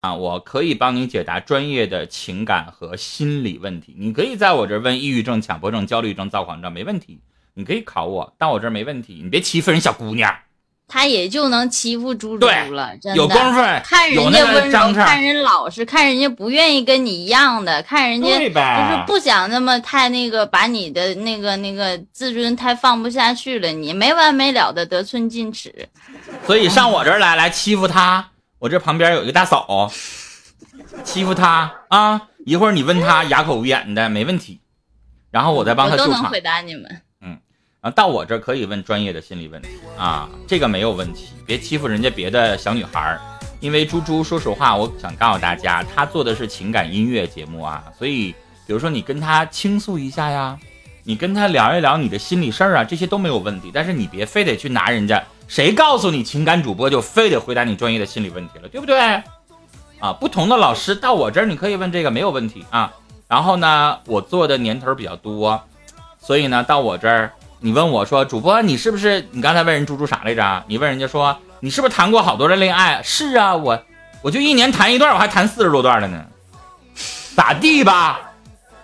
啊，我可以帮你解答专业的情感和心理问题。你可以在我这儿问抑郁症、强迫症、焦虑症、躁狂症，没问题。你可以考我，但我这儿没问题。你别欺负人小姑娘，他也就能欺负猪猪了，真的。有功夫看人家温柔，看人老实，看人家不愿意跟你一样的，看人家就是？不想那么太那个，把你的那个那个自尊太放不下去了，你没完没了的得寸进尺。所以上我这儿来来欺负他，我这旁边有一个大嫂，欺负他啊！一会儿你问他哑口无言的，没问题，然后我再帮他救场。我都能回答你们。啊，到我这可以问专业的心理问题啊，这个没有问题，别欺负人家别的小女孩儿。因为猪猪，说实话，我想告诉大家，他做的是情感音乐节目啊，所以比如说你跟他倾诉一下呀，你跟他聊一聊你的心理事儿啊，这些都没有问题。但是你别非得去拿人家，谁告诉你情感主播就非得回答你专业的心理问题了，对不对？啊，不同的老师到我这儿你可以问这个没有问题啊。然后呢，我做的年头比较多，所以呢，到我这儿。你问我说，主播你是不是？你刚才问人猪猪啥来着？你问人家说你是不是谈过好多的恋爱？是啊，我我就一年谈一段，我还谈四十多段了呢，咋地吧？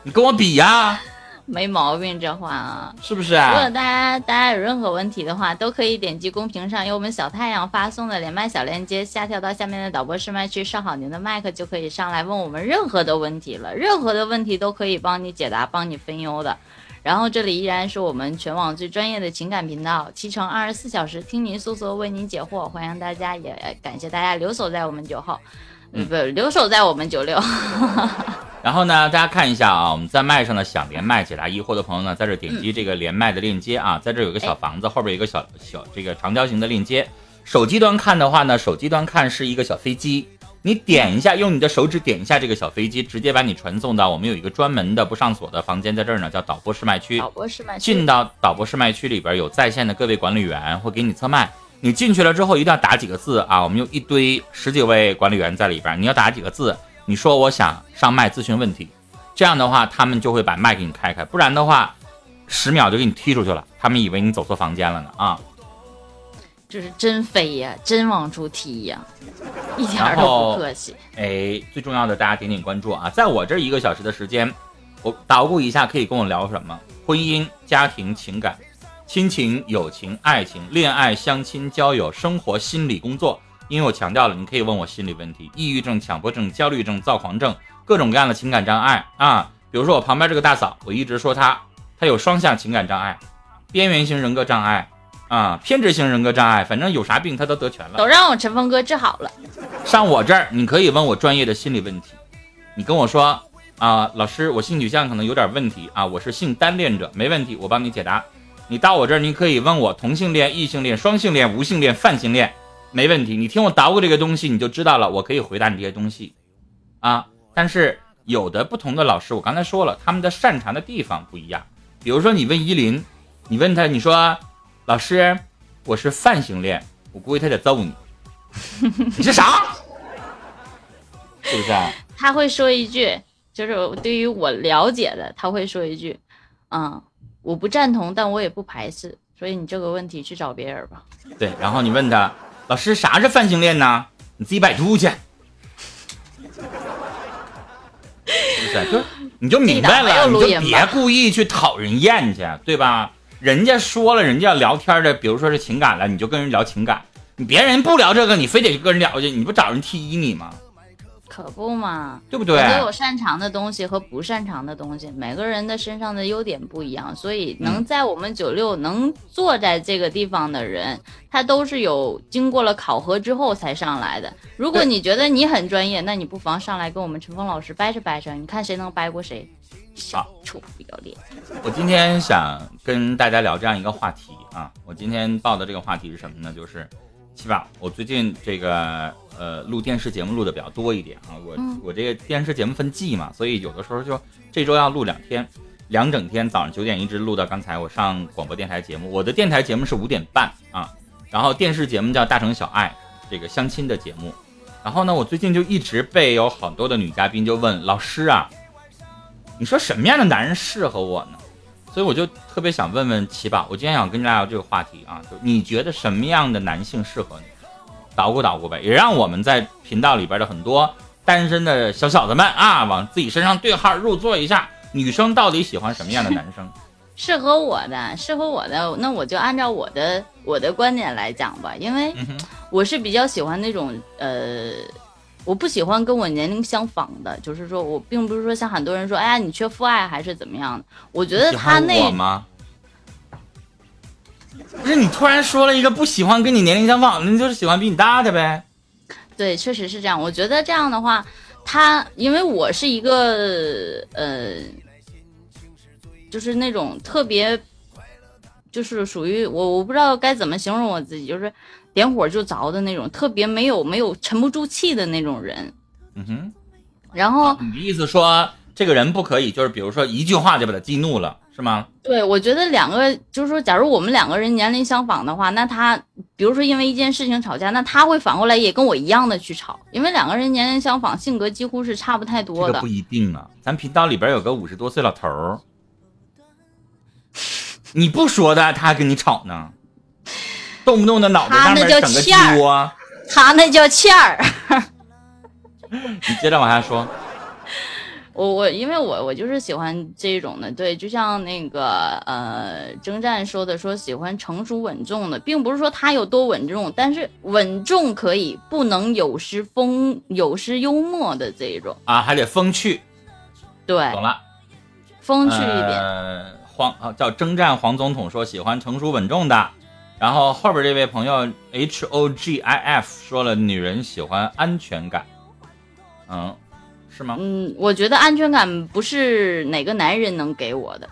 你跟我比呀、没毛病，这话啊。是不是啊？如果大家大家有任何问题的话，都可以点击公屏上由我们小太阳发送的连麦小链接，下跳到下面的导播试麦区，上好您的麦克，就可以上来问我们任何的问题了。任何的问题都可以帮你解答，帮你分忧的。然后这里依然是我们全网最专业的情感频道，七乘二十四小时听您诉说，为您解惑。欢迎大家，也感谢大家留守在我们九号，不留守在我们九六。然后呢，大家看一下啊，我们在麦上呢想连麦解答疑惑的朋友呢，在这点击这个连麦的链接啊，在这有个小房子，后边有个小小这个长条形的链接。手机端看的话呢，手机端看是一个小飞机，你点一下，用你的手指点一下这个小飞机，直接把你传送到我们有一个专门的不上锁的房间，在这儿呢，叫导播试麦区。导播试麦区进到导播试麦区里边有在线的各位管理员会给你测麦。你进去了之后一定要打几个字啊，我们有一堆十几位管理员在里边，你要打几个字，你说我想上麦咨询问题，这样的话他们就会把麦给你开开，不然的话十秒就给你踢出去了，他们以为你走错房间了呢啊。这是真飞呀，真往出踢呀，一点都不客气。哎，最重要的，大家点点关注啊！在我这一个小时的时间，我捣鼓一下可以跟我聊什么？婚姻、家庭、情感、亲情、友情、爱情、恋爱、相亲、交友、生活、心理、工作。因为我强调了，你可以问我心理问题，抑郁症、强迫症、焦虑症、躁狂症，各种各样的情感障碍啊。比如说我旁边这个大嫂，我一直说她，她有双向情感障碍、边缘型人格障碍啊、偏执型人格障碍，反正有啥病她都得全了。都让我陈峰哥治好了。上我这儿，你可以问我专业的心理问题。你跟我说啊，老师，我性取向可能有点问题啊，我是性单恋者，没问题，我帮你解答。你到我这儿，你可以问我同性恋、异性恋、双性恋、无性恋、泛性恋，没问题。你听我捣鼓这个东西，你就知道了，我可以回答你这些东西啊。但是有的不同的老师，我刚才说了，他们的擅长的地方不一样。比如说你问依林，你问他，你说老师，我是泛性恋，我估计他得揍你。你是啥？是不是啊？他会说一句，就是对于我了解的，他会说一句，嗯，我不赞同，但我也不排斥，所以你这个问题去找别人吧。对，然后你问他，老师啥是泛性恋呢？你自己百度去，是不是？就你就明白了，你就别故意去讨人厌去，对吧？人家说了，人家要聊天的，比如说是情感了，你就跟人聊情感。你别人不聊这个，你非得跟人聊去，你不找人踢你吗？可不嘛，对不对？都有擅长的东西和不擅长的东西，每个人的身上的优点不一样，所以能嗯在我们九六能坐在这个地方的人，他都是有经过了考核之后才上来的。如果你觉得你很专业，那你不妨上来跟我们陈峰老师掰扯掰扯，你看谁能掰过谁。小臭不要脸！我今天想跟大家聊这样一个话题啊，我今天报的这个话题是什么呢？就是，七宝，我最近这个呃录电视节目录的比较多一点啊，我、嗯我这个电视节目分季嘛，所以有的时候就这周要录两天，两整天，早上九点一直录到刚才我上广播电台节目，我的电台节目是五点半啊，然后电视节目叫《大城小爱》，这个相亲的节目，然后呢，我最近就一直被有很多的女嘉宾就问老师啊。你说什么样的男人适合我呢？所以我就特别想问问奇宝，我今天想跟大家聊这个话题啊，就你觉得什么样的男性适合你？捣鼓捣鼓呗，也让我们在频道里边的很多单身的小小子们啊，往自己身上对号入座一下，女生到底喜欢什么样的男生？适合我的，适合我的，那我就按照我的我的观点来讲吧，因为我是比较喜欢那种呃，我不喜欢跟我年龄相仿的，就是说我并不是说像很多人说，哎呀，你缺父爱还是怎么样的？我觉得他那吗？不是你突然说了一个不喜欢跟你年龄相仿的，你就是喜欢比你大的呗。对，确实是这样。我觉得这样的话，他因为我是一个呃，就是那种特别，就是属于我我不知道该怎么形容我自己，就是点火就着的那种，特别没有没有沉不住气的那种人。嗯哼。然后你的意思说，这个人不可以，就是比如说一句话就把他激怒了。是吗？对，我觉得两个就是说，假如我们两个人年龄相仿的话，那他比如说因为一件事情吵架，那他会反过来也跟我一样的去吵，因为两个人年龄相仿，性格几乎是差不太多的。不一定啊，咱频道里边有个五十多岁老头儿，你不说的，他还跟你吵呢，动不动的脑袋上面整个鸡窝，他那叫欠儿。你接着往下说。我我因为我我就是喜欢这种的，对，就像那个呃征战说的，说喜欢成熟稳重的，并不是说他有多稳重，但是稳重可以，不能有失风有失幽默的这种。啊，还得风趣，对，懂了，风趣一点。黄啊叫征战黄总统说喜欢成熟稳重的，然后后边这位朋友 H O G I F 说了女人喜欢安全感，嗯。是吗？嗯，我觉得安全感不是哪个男人能给我的。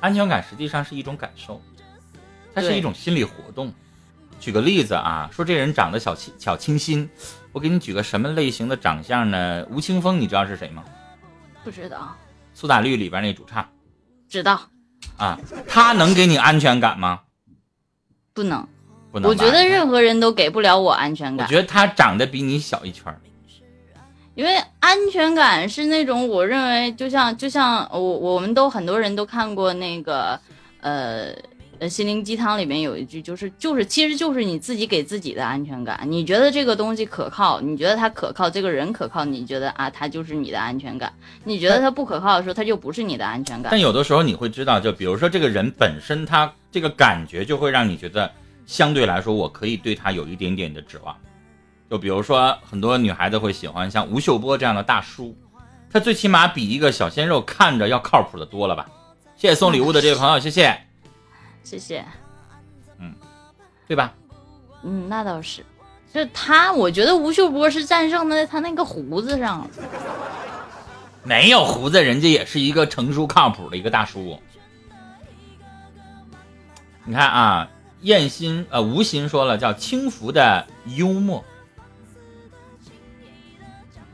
安全感实际上是一种感受，它是一种心理活动。举个例子啊，说这人长得小清小清新，我给你举个什么类型的长相呢？吴青峰，你知道是谁吗？不知道。苏打绿里边那主唱。知道。啊，他能给你安全感吗？不能。不能。我觉得任何人都给不了我安全感。我觉得他长得比你小一圈。因为安全感是那种，我认为就像就像我我们都很多人都看过那个，呃呃心灵鸡汤里面有一句就是就是其实就是你自己给自己的安全感，你觉得这个东西可靠，你觉得他可靠，这个人可靠，你觉得啊他就是你的安全感，你觉得他不可靠的时候，他就不是你的安全感。但有的时候你会知道，就比如说这个人本身他这个感觉就会让你觉得相对来说我可以对他有一点点的指望。就比如说，很多女孩子会喜欢像吴秀波这样的大叔，他最起码比一个小鲜肉看着要靠谱的多了吧？谢谢送礼物的这位朋友，谢谢，谢谢，嗯，对吧？嗯，那倒是，就他，我觉得吴秀波是战胜在他那个胡子上，没有胡子，人家也是一个成熟靠谱的一个大叔。你看啊，燕心呃吴昕说了，叫轻浮的幽默。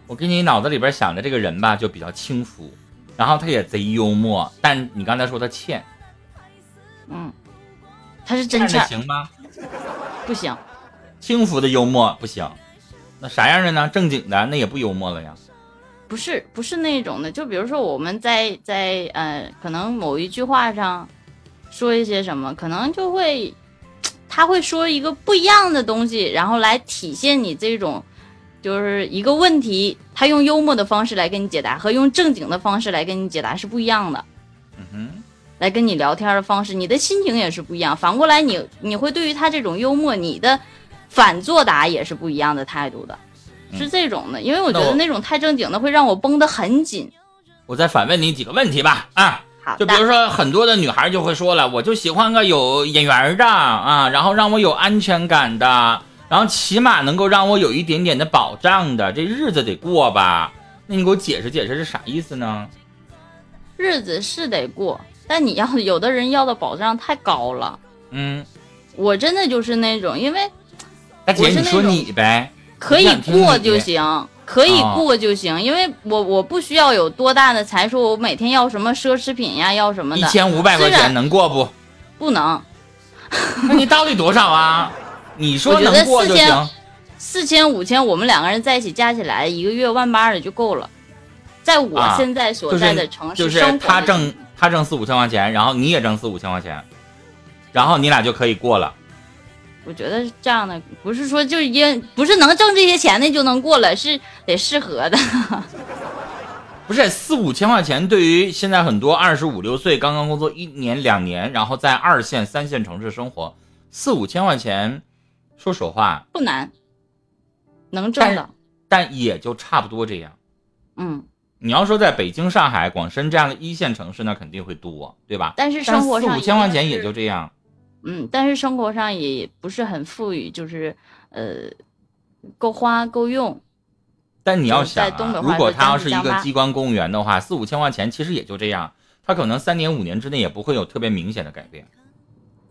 我给你脑子里边想的这个人吧，就比较轻浮，然后他也贼幽默。但你刚才说他欠，嗯，他是真欠行吗？不行，轻浮的幽默不行。那啥样的呢？正经的那也不幽默了呀。不是，不是那种的。就比如说我们在在呃，可能某一句话上说一些什么，可能就会他会说一个不一样的东西，然后来体现你这种。就是一个问题，他用幽默的方式来跟你解答，和用正经的方式来跟你解答是不一样的。嗯哼，来跟你聊天的方式，你的心情也是不一样。反过来，你你会对于他这种幽默，你的反作答也是不一样的态度的，是这种的。因为我觉得那种太正经的会让我绷得很紧。我再反问你几个问题吧，啊，好，就比如说很多的女孩就会说了，我就喜欢个有眼缘的啊，然后让我有安全感的。然后起码能够让我有一点点的保障的，这日子得过吧？那你给我解释解释是啥意思呢？日子是得过，但你要有的人要的保障太高了。嗯，我真的就是那种，因为大姐你说你呗，可以过就行，可以过就行，因为我我不需要有多大的财富，我每天要什么奢侈品呀，要什么的，一千五百块钱能过不？不能。那你到底多少啊？你说能过就行，四千五千，我们两个人在一起加起来一个月万八的就够了。在我现在所在的城市，就是他挣他挣四五千块钱，然后你也挣四五千块钱，然后你俩就可以过了。我觉得是这样的不是说就因不是能挣这些钱的就能过了，是得适合的。不是四五千块钱，对于现在很多二十五六岁刚刚工作一年两年，然后在二线三线城市生活，四五千块钱，说实话不难，能挣的，但也就差不多这样。嗯，你要说在北京、上海、广深这样的一线城市，那肯定会多，对吧？但是生活上四五千块钱也就这样。嗯，但是生活上也不是很富裕，就是呃，够花够用。但你要想啊，如果他要是一个机关公务员的话，四五千块钱其实也就这样，他可能三年五年之内也不会有特别明显的改变。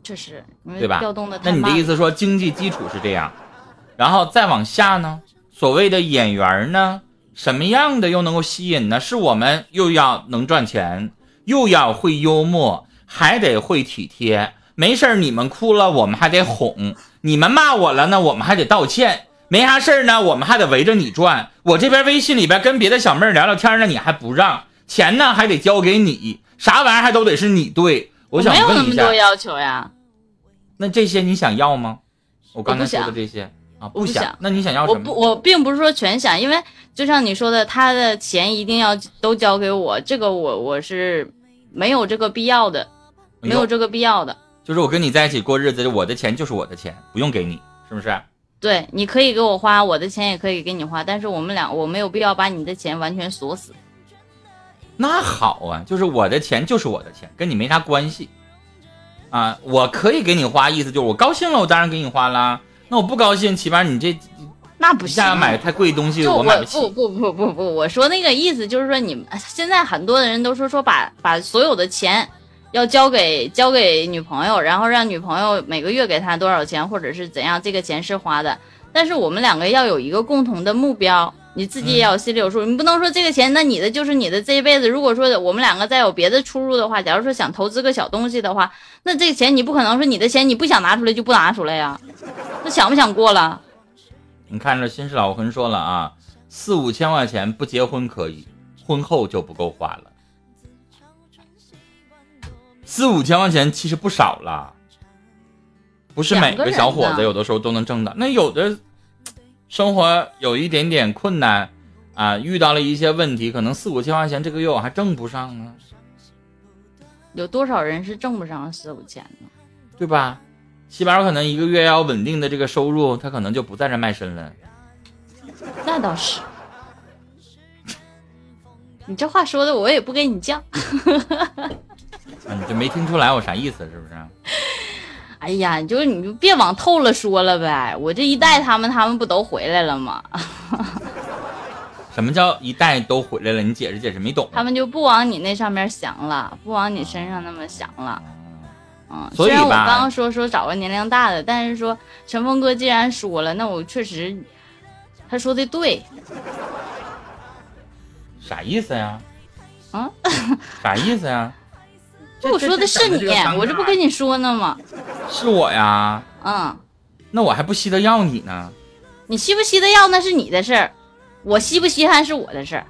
确实，对吧？调动的那你的意思说经济基础是这样，然后再往下呢？所谓的演员呢，什么样的又能够吸引呢？是我们又要能赚钱，又要会幽默，还得会体贴。没事你们哭了，我们还得哄；你们骂我了呢，我们还得道歉。没啥事儿呢，我们还得围着你转。我这边微信里边跟别的小妹儿聊聊天呢，你还不让钱呢，还得交给你，啥玩意儿还都得是你对。我想问一下，没有那么多要求呀。那这些你想要吗？我刚才说的这些啊，不想。那你想要什么？我不，我并不是说全想，因为就像你说的，他的钱一定要都交给我，这个我我是没有这个必要的，没有这个必要的。就是我跟你在一起过日子，我的钱就是我的钱，不用给你，是不是？对，你可以给我花，我的钱也可以给你花，但是我们俩我没有必要把你的钱完全锁死。那好啊，就是我的钱就是我的钱，跟你没啥关系啊。我可以给你花，意思就是我高兴了，我当然给你花啦。那我不高兴，起码你这那不行，买太贵东西我买不起。不不不不不，我说那个意思就是说，你们现在很多的人都说说把把所有的钱。要交给交给女朋友，然后让女朋友每个月给他多少钱，或者是怎样，这个钱是花的。但是我们两个要有一个共同的目标，你自己也要心里有数。你不能说这个钱，那你的就是你的这一辈子。如果说我们两个再有别的出入的话，假如说想投资个小东西的话，那这个钱你不可能说你的钱你不想拿出来就不拿出来呀。那想不想过了？你看这新式老婚说了啊，四五千块钱不结婚可以，婚后就不够花了。四五千块钱其实不少了，不是每个小伙子有的时候都能挣的。那有的生活有一点点困难啊，遇到了一些问题，可能四五千块钱这个月我还挣不上呢。有多少人是挣不上四五千呢？对吧？起码可能一个月要稳定的这个收入，他可能就不在这卖身了。那倒是，你这话说的我也不跟你犟。你就没听出来我啥意思是不是？哎呀，你就你就别往透了说了呗。我这一带他们，他们不都回来了吗？什么叫一带都回来了？你解释解释，没懂。他们就不往你那上面想了，不往你身上那么想了。嗯，虽然我刚刚说说找个年龄大的，但是说陈峰哥既然说了，那我确实他说的对。啥意思呀？啊？啥意思呀？我说的是你，我这不跟你说呢吗？是我呀。嗯，那我还不稀得要你呢。你稀不稀得要那是你的事儿，我稀不稀罕是我的事儿。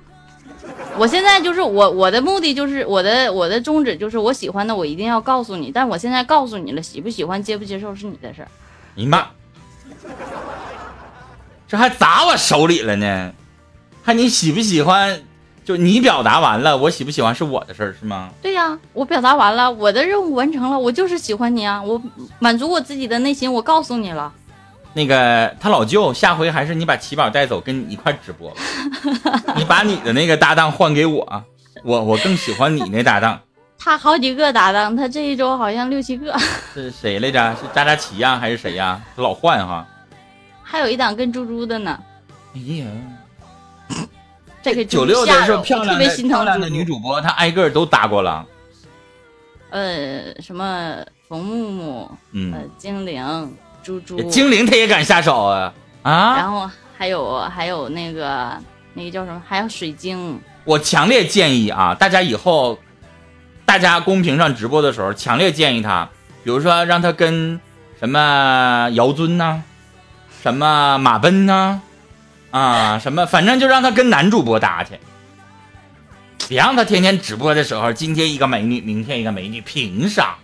我现在就是我我的目的就是我的我的宗旨就是我喜欢的我一定要告诉你，但我现在告诉你了，喜不喜欢接不接受是你的事儿。你妈，这还砸我手里了呢，还你喜不喜欢？就你表达完了，我喜不喜欢是我的事儿，是吗？对呀，我表达完了，我的任务完成了，我就是喜欢你啊，我满足我自己的内心，我告诉你了。那个他老舅，下回还是你把奇宝带走，跟你一块直播。你把你的那个搭档换给我，我我更喜欢你那搭档。他好几个搭档，他这一周好像六七个。是谁来着？是扎扎奇呀，还是谁呀？他老换哈。还有一档跟猪猪的呢。哎呀。这个九六的是漂亮的漂亮的女主播，她挨个都搭过了。呃，什么冯木木，嗯，精灵，猪猪，精灵他也敢下手啊啊！然后还有还有那个那个叫什么？还有水晶。我强烈建议啊，大家以后大家公屏上直播的时候，强烈建议他，比如说让他跟什么姚尊呐，什么马奔呐。啊，什么？反正就让他跟男主播搭去，别让他天天直播的时候，今天一个美女，明天一个美女，凭啥？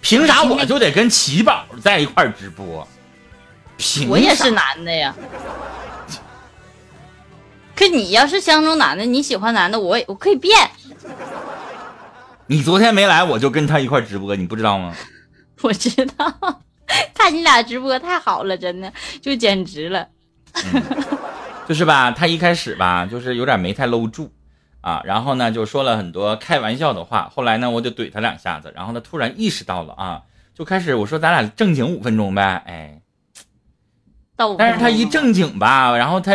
凭啥我就得跟奇宝在一块直播？凭我也是男的呀。可你要是相中男的，你喜欢男的，我也我可以变。你昨天没来，我就跟他一块儿直播，你不知道吗？我知道，看你俩直播太好了，真的就简直了。就是吧，他一开始吧，就是有点没太搂住啊，然后呢，就说了很多开玩笑的话。后来呢，我就怼他两下子，然后他突然意识到了啊，就开始我说咱俩正经五分钟呗，哎，到我但是他一正经吧，然后他，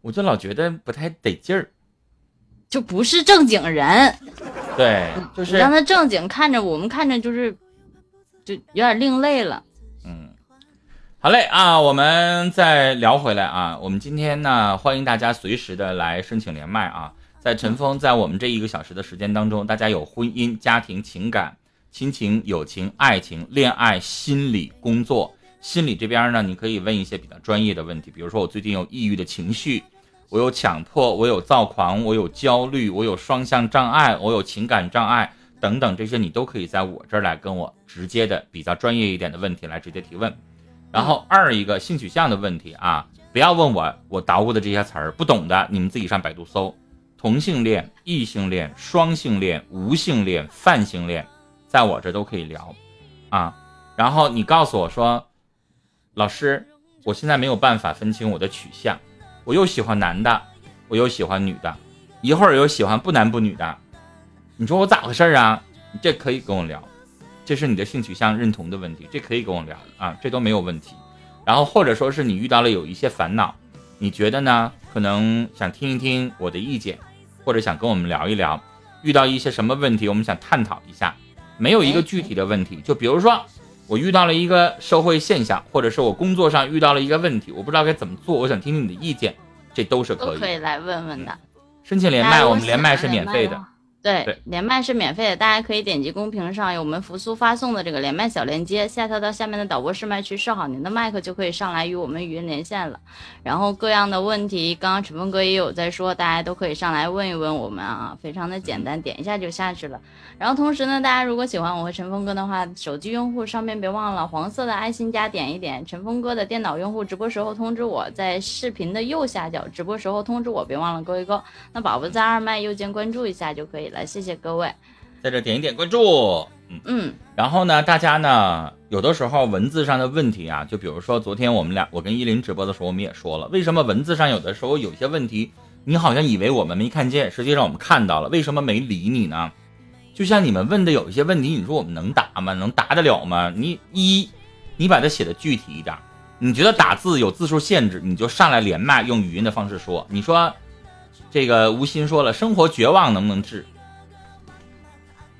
我就老觉得不太得劲儿，就不是正经人，对，就是让他正经看着，我们看着就是就有点另类了。嗯，好嘞啊，我们再聊回来啊，我们今天呢，欢迎大家随时的来申请连麦啊。在陈峰在我们这一个小时的时间当中，大家有婚姻、家庭、情感、亲情、友情、爱情、恋爱、心理、工作。心理这边呢，你可以问一些比较专业的问题，比如说我最近有抑郁的情绪，我有强迫，我有躁狂，我有焦虑，我有双向障碍，我有情感障碍等等，这些你都可以在我这儿来跟我直接的比较专业一点的问题来直接提问。然后二一个性取向的问题啊，不要问我我捣鼓的这些词儿不懂的，你们自己上百度搜。同性恋、异性恋、双性恋、无性恋、泛性恋，在我这都可以聊啊。然后你告诉我说，老师，我现在没有办法分清我的取向，我又喜欢男的，我又喜欢女的，一会儿又喜欢不男不女的，你说我咋回事儿啊？你这可以跟我聊，这是你的性取向认同的问题，这可以跟我聊啊，这都没有问题。然后或者说是你遇到了有一些烦恼，你觉得呢？可能想听一听我的意见，或者想跟我们聊一聊，遇到一些什么问题，我们想探讨一下。没有一个具体的问题，就比如说我遇到了一个社会现象，或者是我工作上遇到了一个问题，我不知道该怎么做，我想听听你的意见，这都是可以。都可以来问问的。申请连麦，我们连麦是免费的。话。对，对连麦是免费的，大家可以点击公屏上有我们扶苏发送的这个连麦小链接，下跳到下面的导播试麦区设好您的麦克，就可以上来与我们语音连线了。然后各样的问题，刚刚陈峰哥也有在说，大家都可以上来问一问我们啊，非常的简单，点一下就下去了。然后同时呢，大家如果喜欢我和陈峰哥的话，手机用户上面别忘了黄色的爱心加点一点，陈峰哥的电脑用户直播时候通知我，在视频的右下角直播时候通知我，别忘了勾一勾。那宝宝在二麦右键关注一下就可以了，谢谢各位。在这点一点关注，嗯。嗯，然后呢，大家呢，有的时候文字上的问题啊，就比如说昨天我们俩我跟依林直播的时候，我们也说了，为什么文字上有的时候有些问题，你好像以为我们没看见，实际上我们看到了，为什么没理你呢？就像你们问的有一些问题，你说我们能答吗？能答得了吗？你一，你把它写的具体一点，你觉得打字有字数限制，你就上来连麦用语音的方式说。你说，这个吴昕说了，生活绝望能不能治？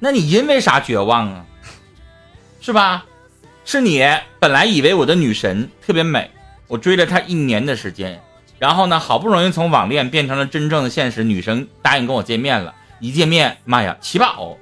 那你因为啥绝望啊？是吧？是你本来以为我的女神特别美，我追了她一年的时间，然后呢，好不容易从网恋变成了真正的现实，女神答应跟我见面了，一见面，妈呀，起宝！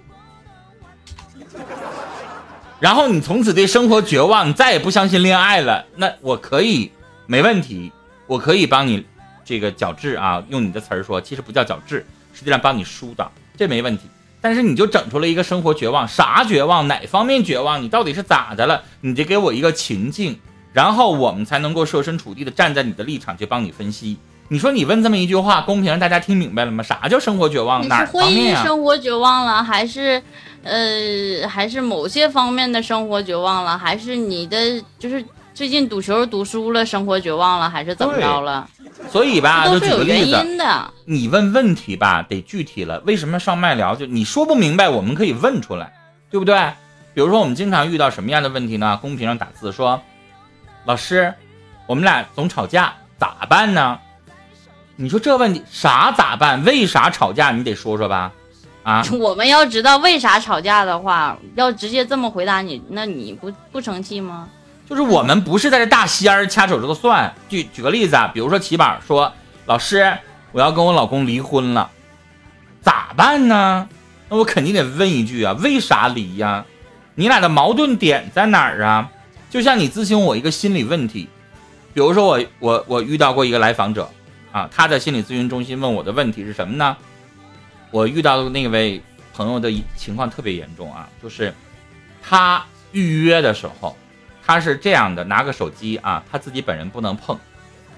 然后你从此对生活绝望，你再也不相信恋爱了。那我可以，没问题，我可以帮你这个矫治啊，用你的词儿说，其实不叫矫治，实际上帮你疏导，这没问题。但是你就整出了一个生活绝望，啥绝望？哪方面绝望？你到底是咋的了？你得给我一个情境，然后我们才能够设身处地的站在你的立场去帮你分析。你说你问这么一句话，公屏上大家听明白了吗？啥叫生活绝望？哪你是婚姻方面啊？生活绝望了，还是呃，还是某些方面的生活绝望了，还是你的就是最近赌球赌输了，生活绝望了，还是怎么着了？所以吧，都是有原因的。你问问题吧，得具体了。为什么上麦聊？就你说不明白，我们可以问出来，对不对？比如说，我们经常遇到什么样的问题呢？公屏上打字说：“老师，我们俩总吵架，咋办呢？”你说这问题啥咋办？为啥吵架？你得说说吧。啊，我们要知道为啥吵架的话，要直接这么回答你，那你不不生气吗？就是我们不是在这大仙儿掐手指头算。举举个例子啊，比如说起宝说：“老师，我要跟我老公离婚了，咋办呢？”那我肯定得问一句啊，为啥离呀？你俩的矛盾点在哪儿啊？就像你咨询我一个心理问题，比如说我我我遇到过一个来访者啊，他在心理咨询中心问我的问题是什么呢？我遇到的那位朋友的情况特别严重啊，就是他预约的时候。她是这样的，拿个手机啊，她自己本人不能碰，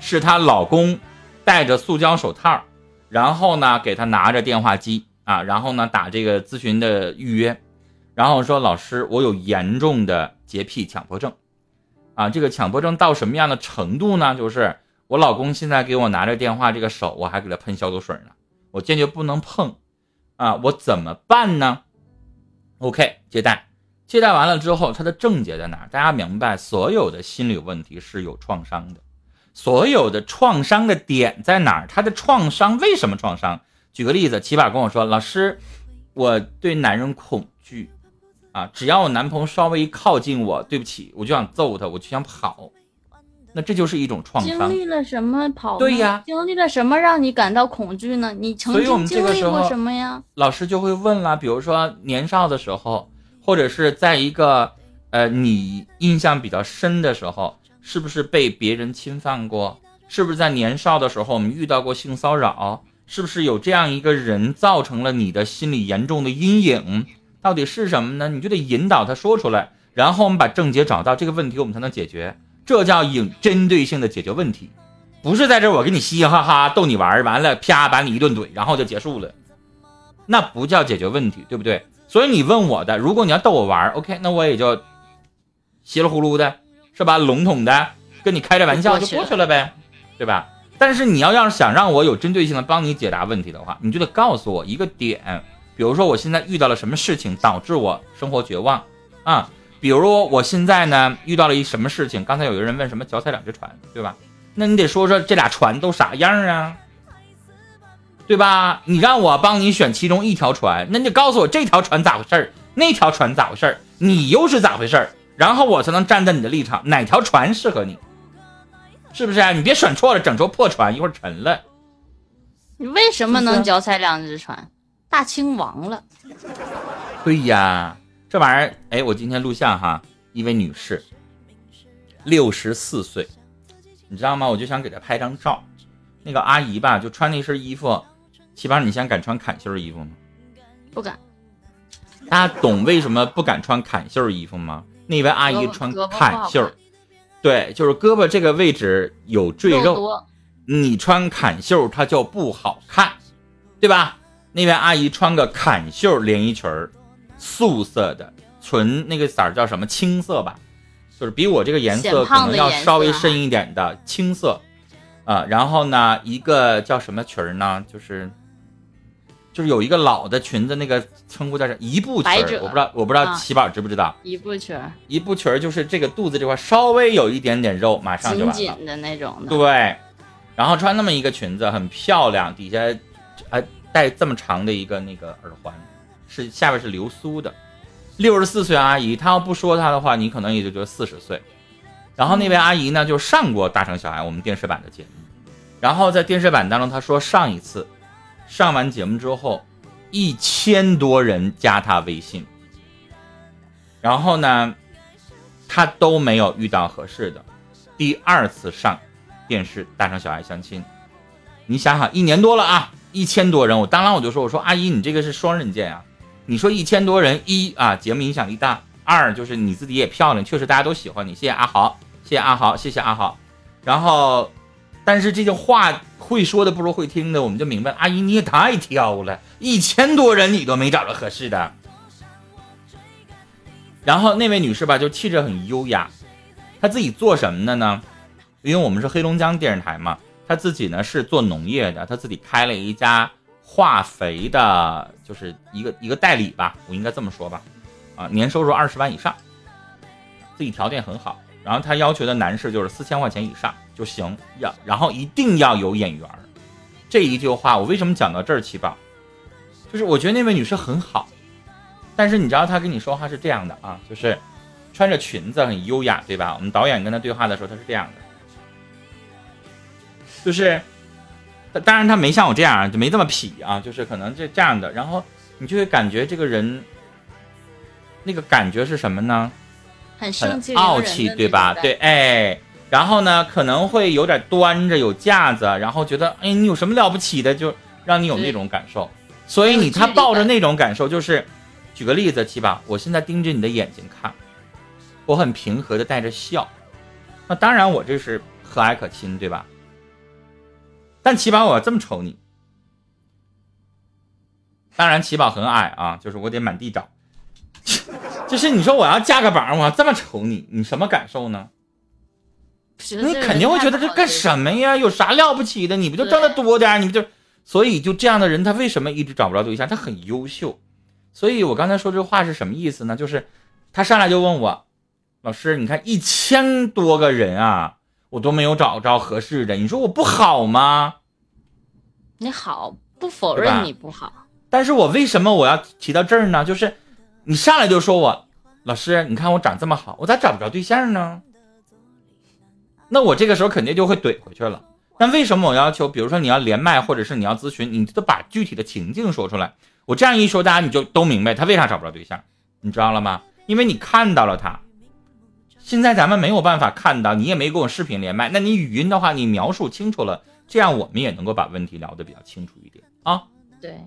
是她老公戴着塑胶手套，然后呢给她拿着电话机啊，然后呢打这个咨询的预约，然后说老师，我有严重的洁癖强迫症，啊，这个强迫症到什么样的程度呢？就是我老公现在给我拿着电话，这个手我还给他喷消毒水呢，我坚决不能碰，啊，我怎么办呢？OK，接待。接待完了之后，他的症结在哪？大家明白，所有的心理问题是有创伤的，所有的创伤的点在哪儿？他的创伤为什么创伤？举个例子，起码跟我说，老师，我对男人恐惧，啊，只要我男朋友稍微一靠近我，对不起，我就想揍他，我就想跑，那这就是一种创伤。经历了什么跑？对呀，经历了什么让你感到恐惧呢？你曾经经历过什么呀？老师就会问了，比如说年少的时候。或者是在一个，呃，你印象比较深的时候，是不是被别人侵犯过？是不是在年少的时候我们遇到过性骚扰？是不是有这样一个人造成了你的心理严重的阴影？到底是什么呢？你就得引导他说出来，然后我们把症结找到，这个问题我们才能解决。这叫有针对性的解决问题，不是在这我跟你嘻嘻哈哈逗你玩，完了啪把你一顿怼，然后就结束了，那不叫解决问题，对不对？所以你问我的，如果你要逗我玩，OK，那我也就稀里糊涂的，是吧？笼统的跟你开着玩笑就过去了呗，对吧？但是你要要是想让我有针对性的帮你解答问题的话，你就得告诉我一个点，比如说我现在遇到了什么事情导致我生活绝望啊？比如我现在呢遇到了一什么事情？刚才有一个人问什么脚踩两只船，对吧？那你得说说这俩船都啥样啊？对吧？你让我帮你选其中一条船，那你告诉我这条船咋回事儿，那条船咋回事儿，你又是咋回事儿，然后我才能站在你的立场，哪条船适合你？是不是啊？你别选错了，整艘破船一会儿沉了。你为什么能脚踩两只船？大清亡了。对呀，这玩意儿，哎，我今天录像哈，一位女士，六十四岁，你知道吗？我就想给她拍张照，那个阿姨吧，就穿那身衣服。起码你现在敢穿坎袖衣服吗？不敢。大家懂为什么不敢穿坎袖衣服吗？那位阿姨穿坎袖，对，就是胳膊这个位置有赘肉，你穿坎袖它就不好看，对吧？那位阿姨穿个坎袖连衣裙儿，素色的，纯那个色儿叫什么青色吧，就是比我这个颜色可能要稍微深一点的青色，啊，然后呢，一个叫什么裙儿呢？就是。就是有一个老的裙子，那个称呼叫啥？一步裙儿，我不知道，我不知道七宝知不知道？一步裙儿，一步裙儿就是这个肚子这块稍微有一点点肉，马上就完了。紧紧的那种的。对，然后穿那么一个裙子很漂亮，底下还带这么长的一个那个耳环，是下边是流苏的。六十四岁阿姨，她要不说她的话，你可能也就觉得四十岁。然后那位阿姨呢，就上过《大城小爱》我们电视版的节目，然后在电视版当中，她说上一次。上完节目之后，一千多人加他微信，然后呢，他都没有遇到合适的。第二次上电视大城小爱相亲，你想想，一年多了啊，一千多人，我当然我就说，我说阿姨，你这个是双刃剑啊。你说一千多人，一啊节目影响力大，二就是你自己也漂亮，确实大家都喜欢你。谢谢阿豪，谢谢阿豪，谢谢阿豪。然后，但是这些话。会说的不如会听的，我们就明白。阿姨你也太挑了，一千多人你都没找着合适的。然后那位女士吧，就气质很优雅，她自己做什么的呢？因为我们是黑龙江电视台嘛，她自己呢是做农业的，她自己开了一家化肥的，就是一个一个代理吧，我应该这么说吧。啊，年收入二十万以上，自己条件很好。然后她要求的男士就是四千块钱以上。就行，要然后一定要有眼缘儿。这一句话，我为什么讲到这儿？七宝，就是我觉得那位女士很好，但是你知道她跟你说话是这样的啊，就是穿着裙子很优雅，对吧？我们导演跟她对话的时候，她是这样的，就是，当然她没像我这样，就没这么痞啊，就是可能这这样的。然后你就会感觉这个人，那个感觉是什么呢？很生气、傲气，对吧？对，哎。然后呢，可能会有点端着有架子，然后觉得，哎，你有什么了不起的，就让你有那种感受。所以你他抱着那种感受，就是，举个例子，七宝，我现在盯着你的眼睛看，我很平和的带着笑。那当然，我这是和蔼可亲，对吧？但奇宝，我要这么瞅你。当然，奇宝很矮啊，就是我得满地找。就是你说我要架个榜，我要这么瞅你，你什么感受呢？你肯定会觉得这干什么呀？有啥了不起的？你不就挣得多点？你不就？所以就这样的人，他为什么一直找不着对象？他很优秀。所以我刚才说这话是什么意思呢？就是他上来就问我。老师，你看一千多个人啊，我都没有找着合适的，你说我不好吗？你好，不否认你不好，但是我为什么我要提到这儿呢？就是你上来就说我，老师，你看我长这么好，我咋找不着对象呢？那我这个时候肯定就会怼回去了。那为什么我要求，比如说你要连麦，或者是你要咨询，你都把具体的情境说出来。我这样一说，大家你就都明白他为啥找不着对象，你知道了吗？因为你看到了他。现在咱们没有办法看到，你也没跟我视频连麦，那你语音的话，你描述清楚了，这样我们也能够把问题聊得比较清楚一点啊。对。